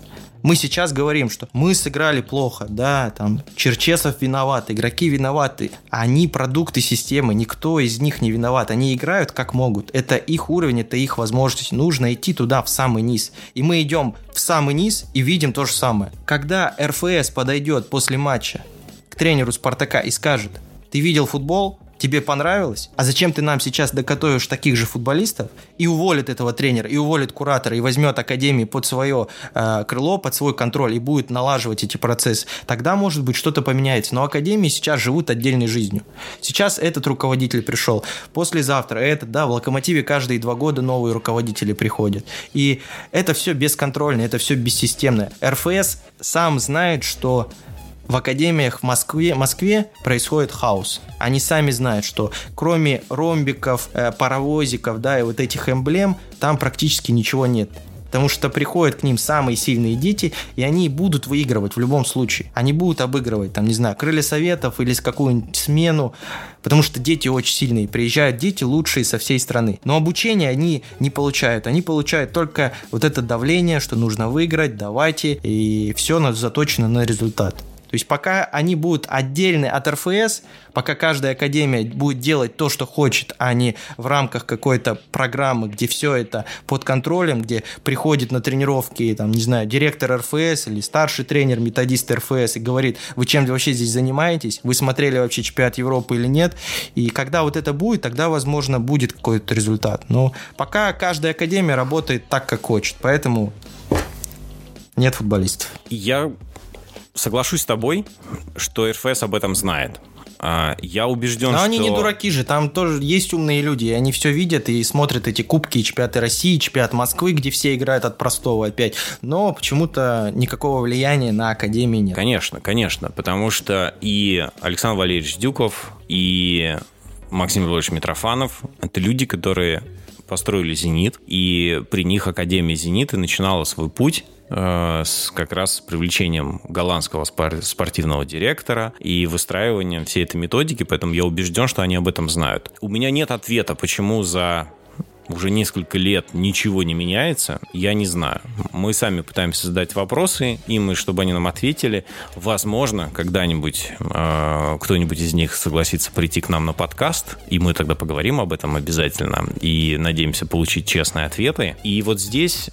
S2: Мы сейчас говорим, что мы сыграли плохо, да, там Черчесов виноват, игроки виноваты, они продукты системы, никто из них не виноват, они играют как могут, это их уровень, это их возможность, нужно идти туда, в самый низ. И мы идем в самый низ и видим то же самое. Когда РФС подойдет после матча к тренеру Спартака и скажет, ты видел футбол, тебе понравилось, а зачем ты нам сейчас докатываешь таких же футболистов и уволит этого тренера, и уволит куратора, и возьмет академию под свое э, крыло, под свой контроль и будет налаживать эти процессы, тогда, может быть, что-то поменяется. Но академии сейчас живут отдельной жизнью. Сейчас этот руководитель пришел, послезавтра этот, да, в Локомотиве каждые два года новые руководители приходят. И это все бесконтрольно, это все бессистемно. РФС сам знает, что в академиях в Москве, Москве происходит хаос. Они сами знают, что кроме ромбиков, э, паровозиков, да, и вот этих эмблем, там практически ничего нет. Потому что приходят к ним самые сильные дети, и они будут выигрывать в любом случае. Они будут обыгрывать, там, не знаю, крылья советов или с какую-нибудь смену, потому что дети очень сильные. Приезжают дети лучшие со всей страны. Но обучение они не получают. Они получают только вот это давление, что нужно выиграть, давайте, и все заточено на результат. Есть пока они будут отдельны от РФС, пока каждая академия будет делать то, что хочет, а не в рамках какой-то программы, где все это под контролем, где приходит на тренировки, там, не знаю, директор РФС или старший тренер, методист РФС и говорит, вы чем вообще здесь занимаетесь, вы смотрели вообще чемпионат Европы или нет, и когда вот это будет, тогда, возможно, будет какой-то результат. Но пока каждая академия работает так, как хочет, поэтому нет футболистов.
S1: Я соглашусь с тобой, что РФС об этом знает. А, я убежден,
S2: Но
S1: что...
S2: они не дураки же, там тоже есть умные люди, и они все видят и смотрят эти кубки, чемпионаты России, чемпионат Москвы, где все играют от простого опять. Но почему-то никакого влияния на Академии нет.
S1: Конечно, конечно, потому что и Александр Валерьевич Дюков, и Максим Львович Митрофанов – это люди, которые построили «Зенит», и при них Академия «Зенита» начинала свой путь с как раз привлечением голландского спортивного директора и выстраиванием всей этой методики, поэтому я убежден, что они об этом знают. У меня нет ответа, почему за уже несколько лет ничего не меняется, я не знаю. Мы сами пытаемся задать вопросы им, и чтобы они нам ответили. Возможно, когда-нибудь э, кто-нибудь из них согласится прийти к нам на подкаст, и мы тогда поговорим об этом обязательно, и надеемся получить честные ответы. И вот здесь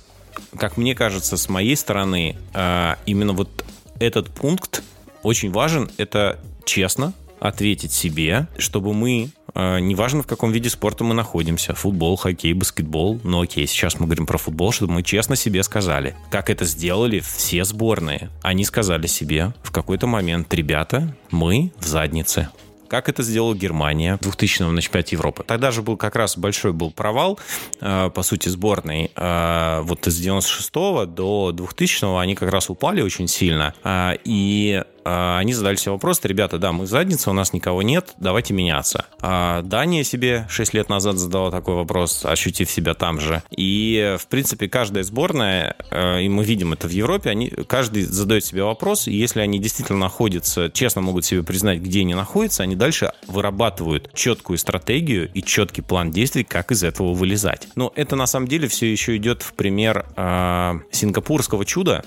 S1: как мне кажется, с моей стороны, а, именно вот этот пункт очень важен. Это честно ответить себе, чтобы мы а, неважно в каком виде спорта мы находимся, футбол, хоккей, баскетбол, но окей, сейчас мы говорим про футбол, чтобы мы честно себе сказали, как это сделали все сборные. Они сказали себе в какой-то момент, ребята, мы в заднице как это сделала Германия в 2000 на чемпионате Европы. Тогда же был как раз большой был провал, э, по сути, сборной. Э, вот с 96 до 2000 они как раз упали очень сильно. Э, и они задали себе вопрос, ребята, да, мы задница, у нас никого нет, давайте меняться. А Дания себе 6 лет назад задала такой вопрос, ощутив себя там же. И, в принципе, каждая сборная, и мы видим это в Европе, они, каждый задает себе вопрос, и если они действительно находятся, честно могут себе признать, где они находятся, они дальше вырабатывают четкую стратегию и четкий план действий, как из этого вылезать. Но это на самом деле все еще идет в пример э, сингапурского чуда,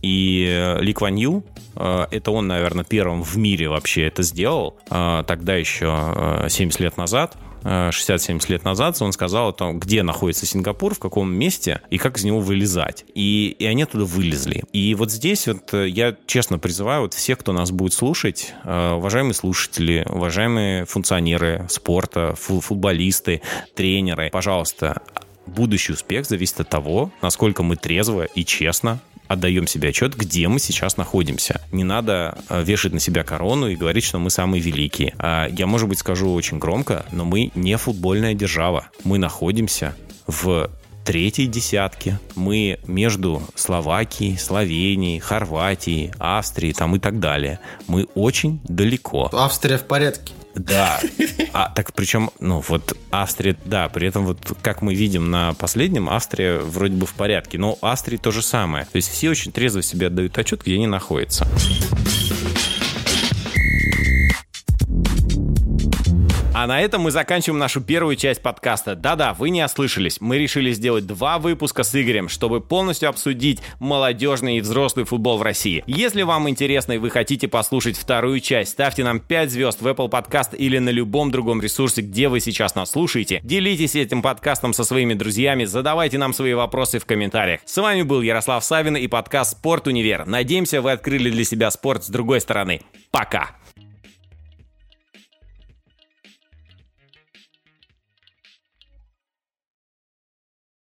S1: и э, Ли Кван Ю, э, это он, наверное, первым в мире вообще это сделал, э, тогда еще 70 лет назад, 60-70 лет назад, он сказал о том, где находится Сингапур, в каком месте и как из него вылезать. И, и они оттуда вылезли. И вот здесь вот я честно призываю вот всех, кто нас будет слушать, уважаемые слушатели, уважаемые функционеры спорта, футболисты, тренеры, пожалуйста, будущий успех зависит от того, насколько мы трезво и честно отдаем себе отчет, где мы сейчас находимся. Не надо э, вешать на себя корону и говорить, что мы самые великие. А я, может быть, скажу очень громко, но мы не футбольная держава. Мы находимся в третьей десятке. Мы между Словакией, Словенией, Хорватией, Австрией там и так далее. Мы очень далеко.
S2: Австрия в порядке.
S1: Да. [laughs] А, так причем, ну вот Австрия, да, при этом вот как мы видим на последнем, Австрия вроде бы в порядке, но Австрии то же самое. То есть все очень трезво себе отдают отчет, где они находятся. А на этом мы заканчиваем нашу первую часть подкаста. Да-да, вы не ослышались. Мы решили сделать два выпуска с Игорем, чтобы полностью обсудить молодежный и взрослый футбол в России. Если вам интересно и вы хотите послушать вторую часть, ставьте нам 5 звезд в Apple Podcast или на любом другом ресурсе, где вы сейчас нас слушаете. Делитесь этим подкастом со своими друзьями, задавайте нам свои вопросы в комментариях. С вами был Ярослав Савин и подкаст «Спорт Универ». Надеемся, вы открыли для себя спорт с другой стороны. Пока!